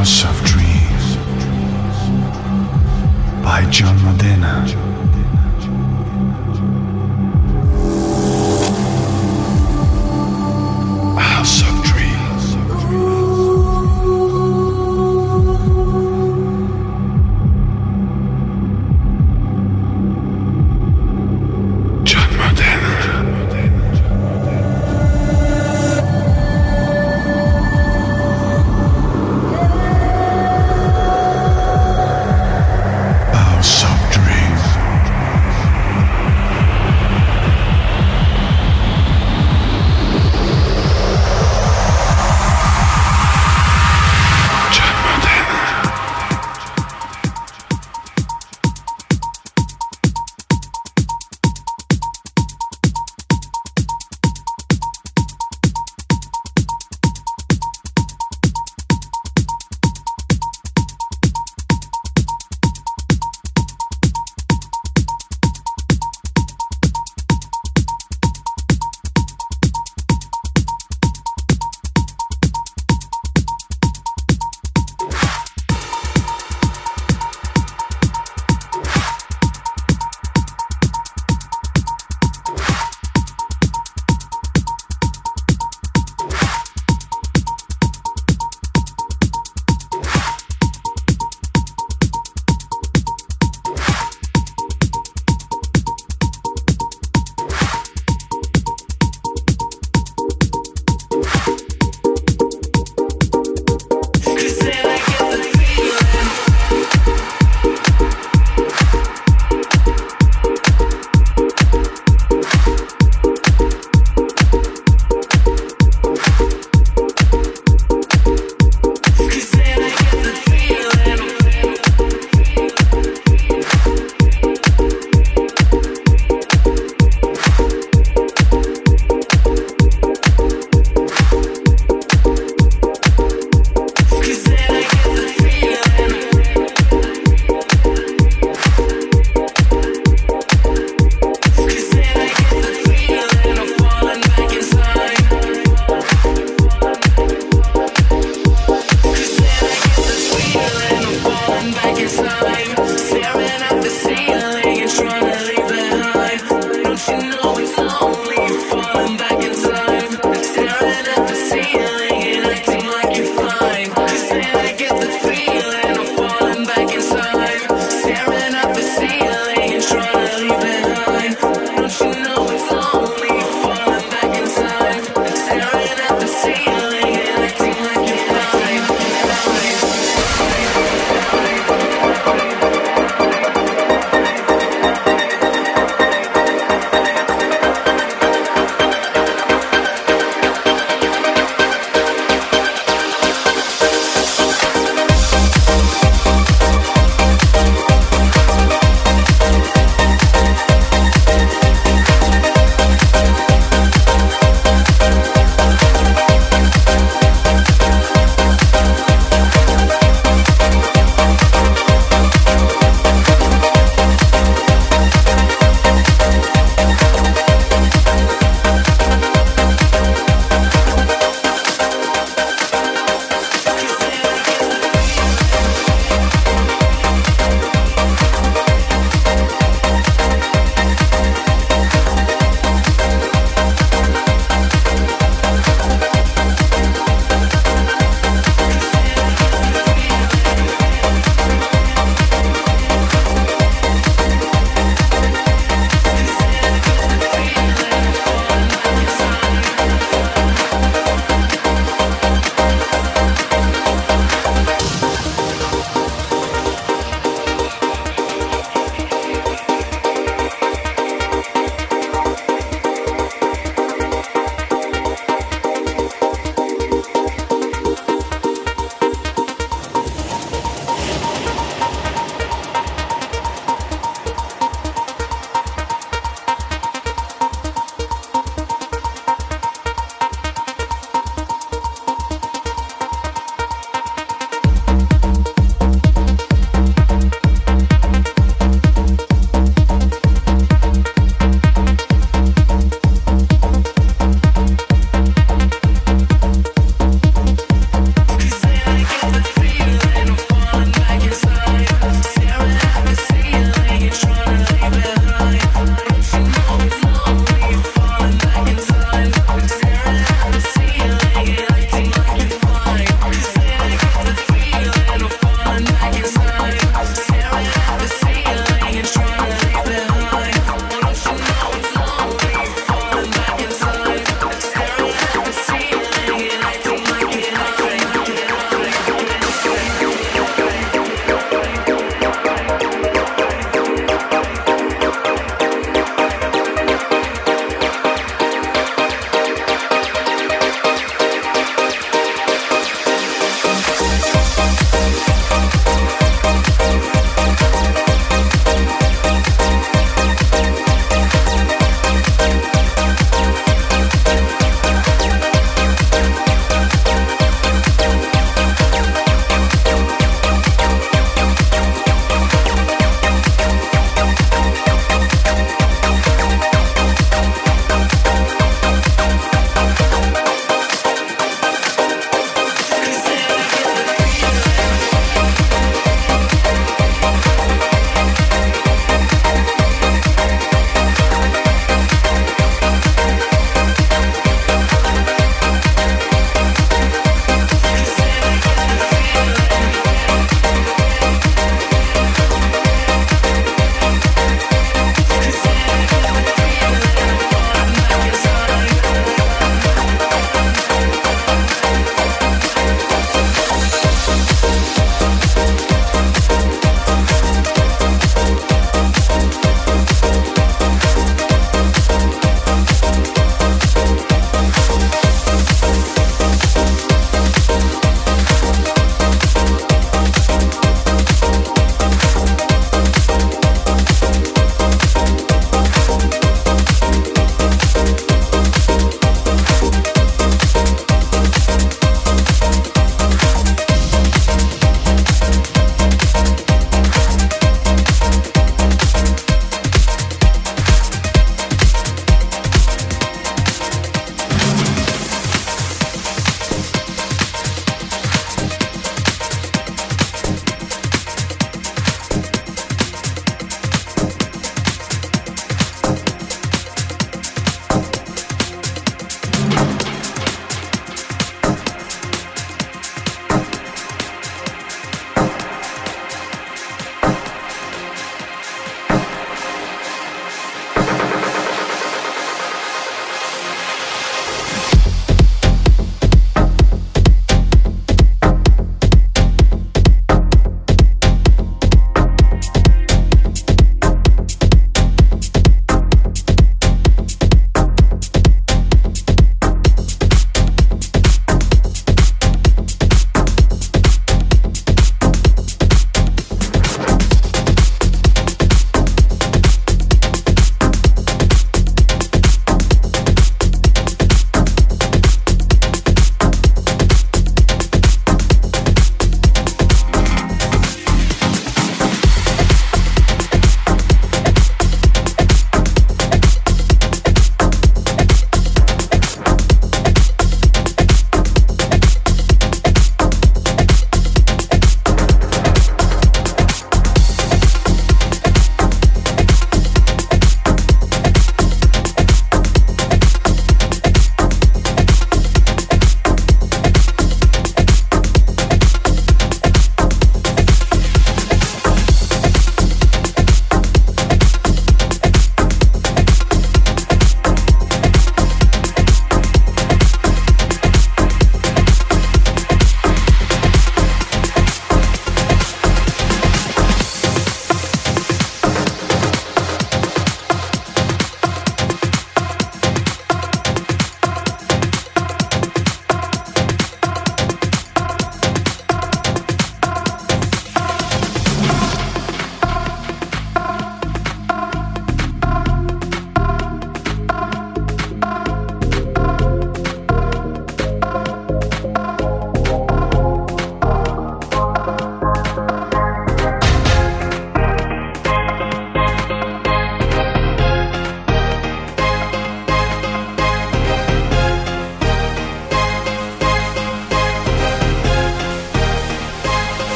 House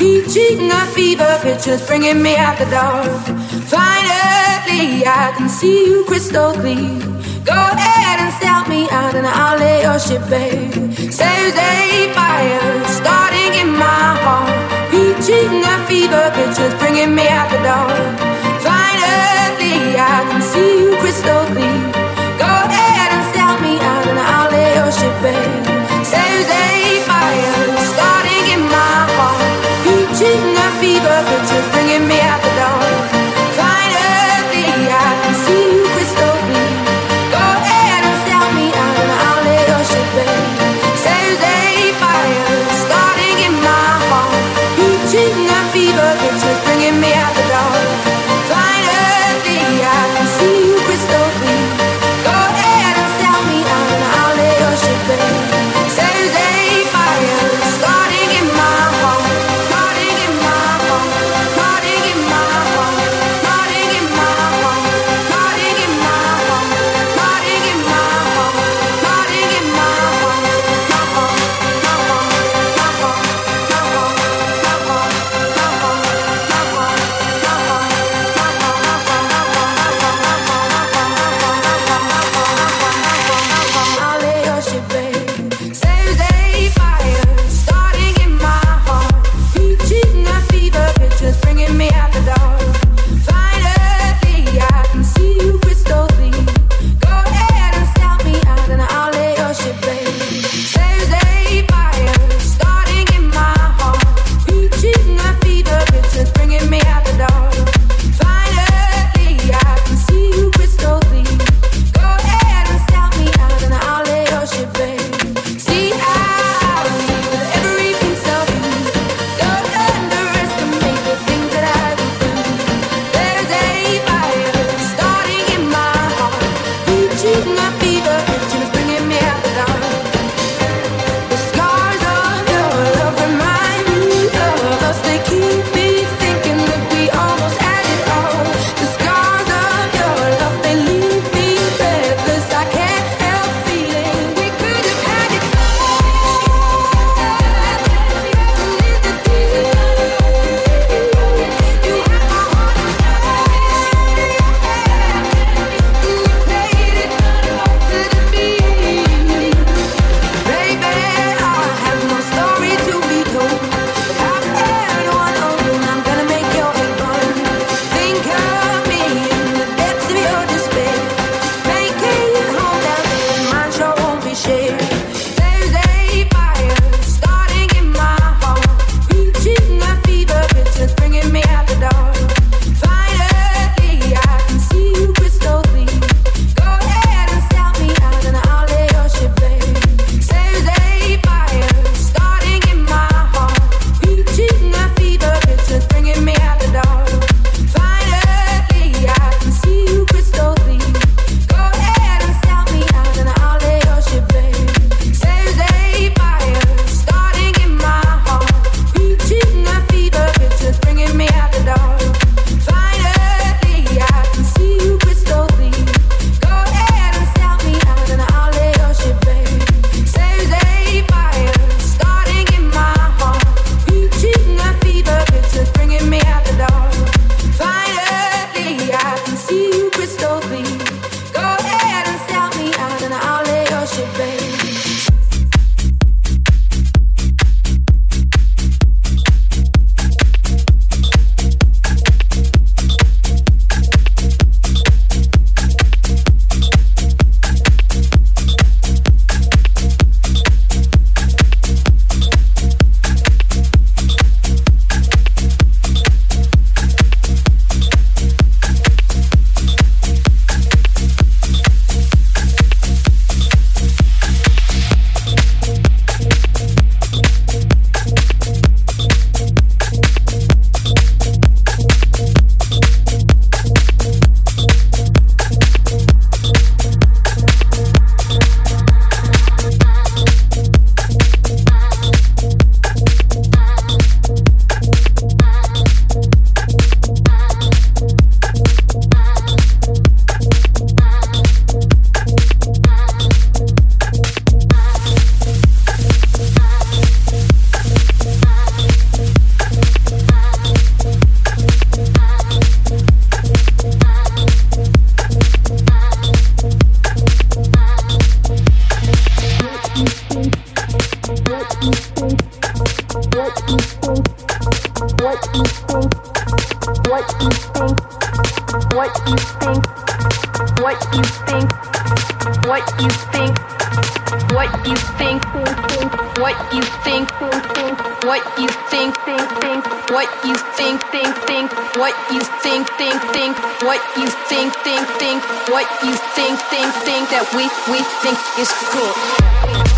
Feet cheating on fever pictures, bringing me out the dark. Finally, I can see you crystal clear. Go ahead and sell me out, and I'll lay your shit bare. Saves a fire starting in my heart. Feet cheating on fever pictures, bringing me out the dark. Finally, I can see you. court.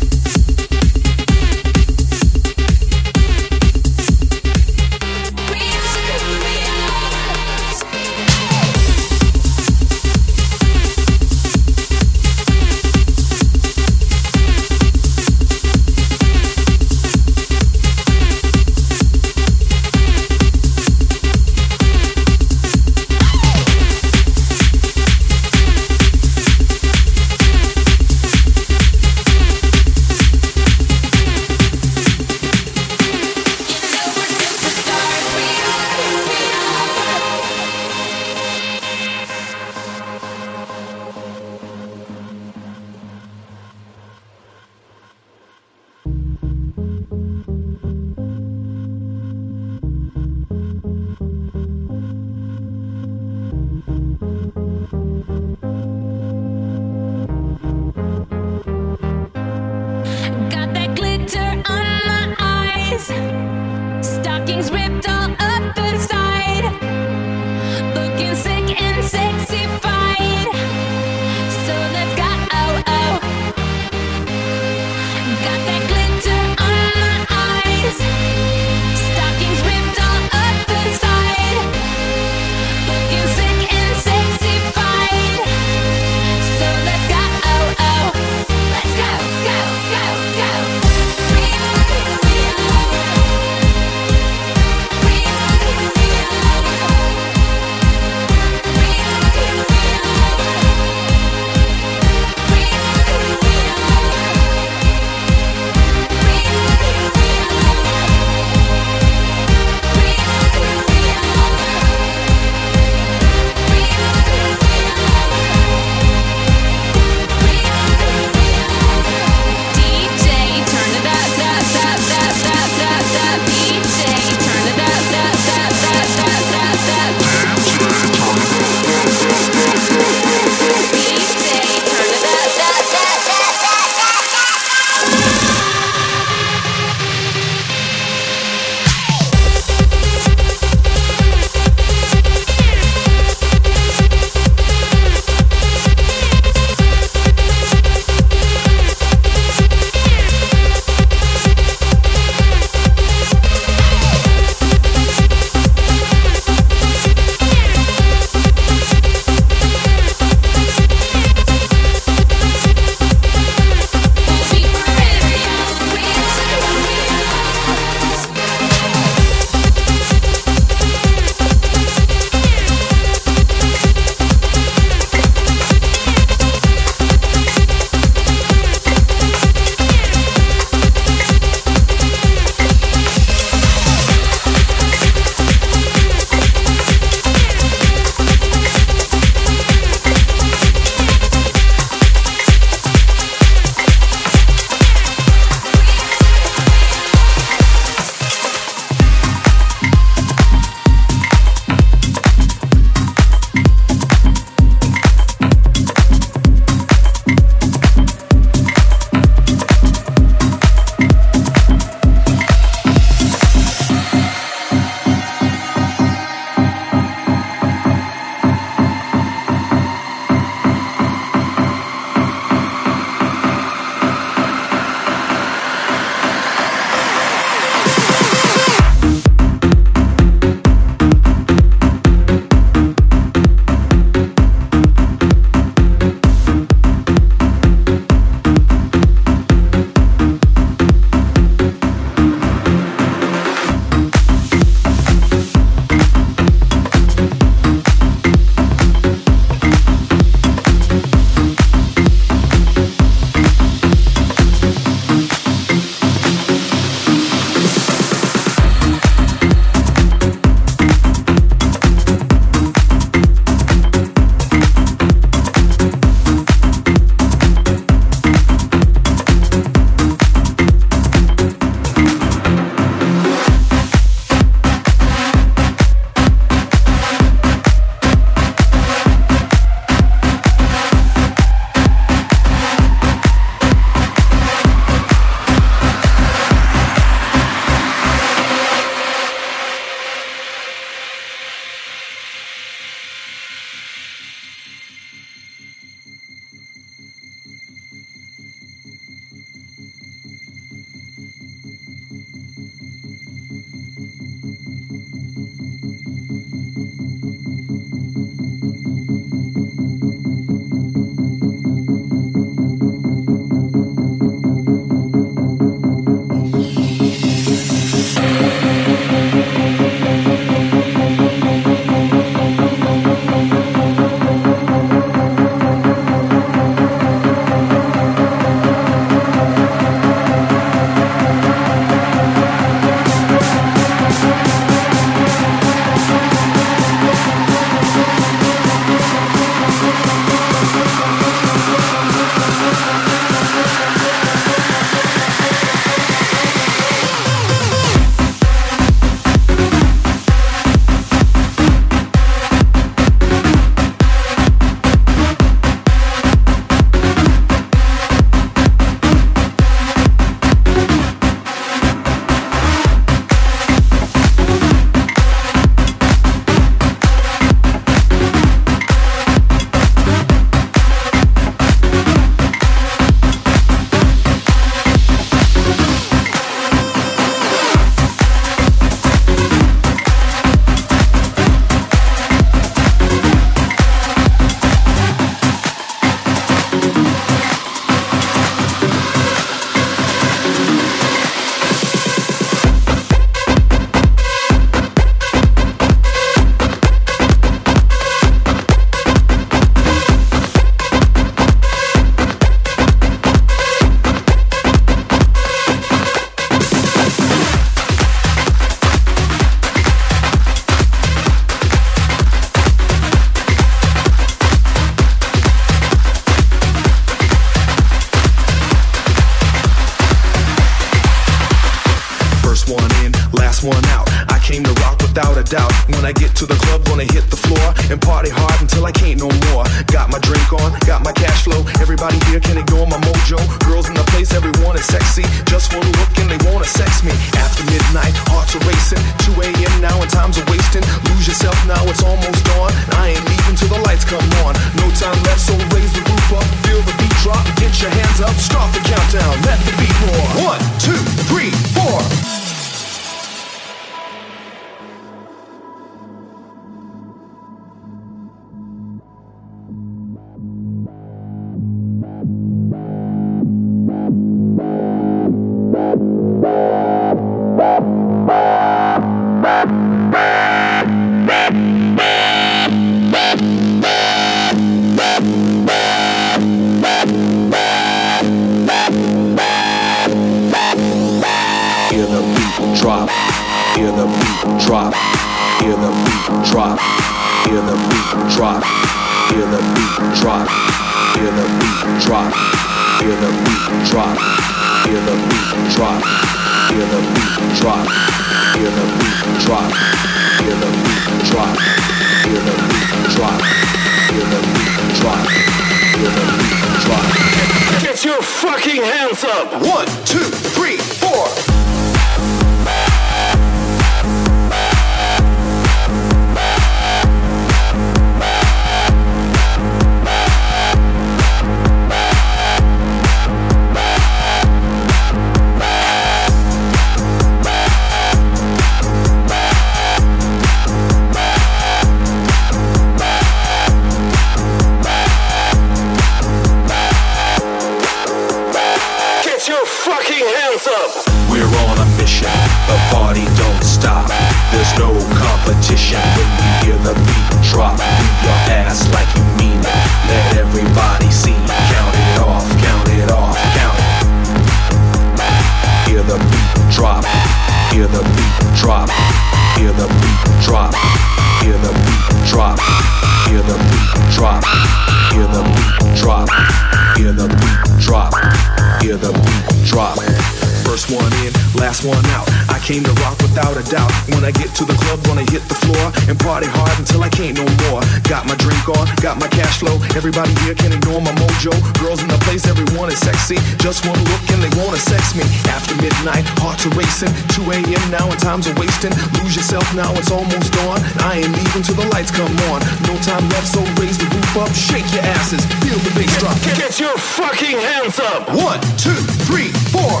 can't no more. Got my drink on, got my cash flow. Everybody here can ignore my mojo. Girls in the place, everyone is sexy. Just one look and they wanna sex me. After midnight, hearts are racing. 2 a.m. now and time's a wasting. Lose yourself now, it's almost dawn. I ain't leaving till the lights come on. No time left, so raise the roof up, shake your asses, feel the bass drop. Get your fucking hands up. One, two, three, four.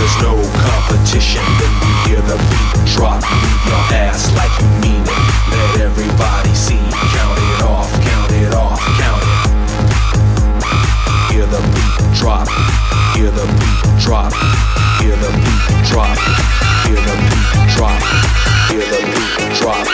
there's no competition. Then you hear the beat drop, beat your ass like you mean it. Let everybody see, count it off, count it off, count it. Hear the beat drop, hear the beat drop, hear the beat drop, hear the beat drop, hear the beat drop.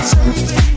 Thank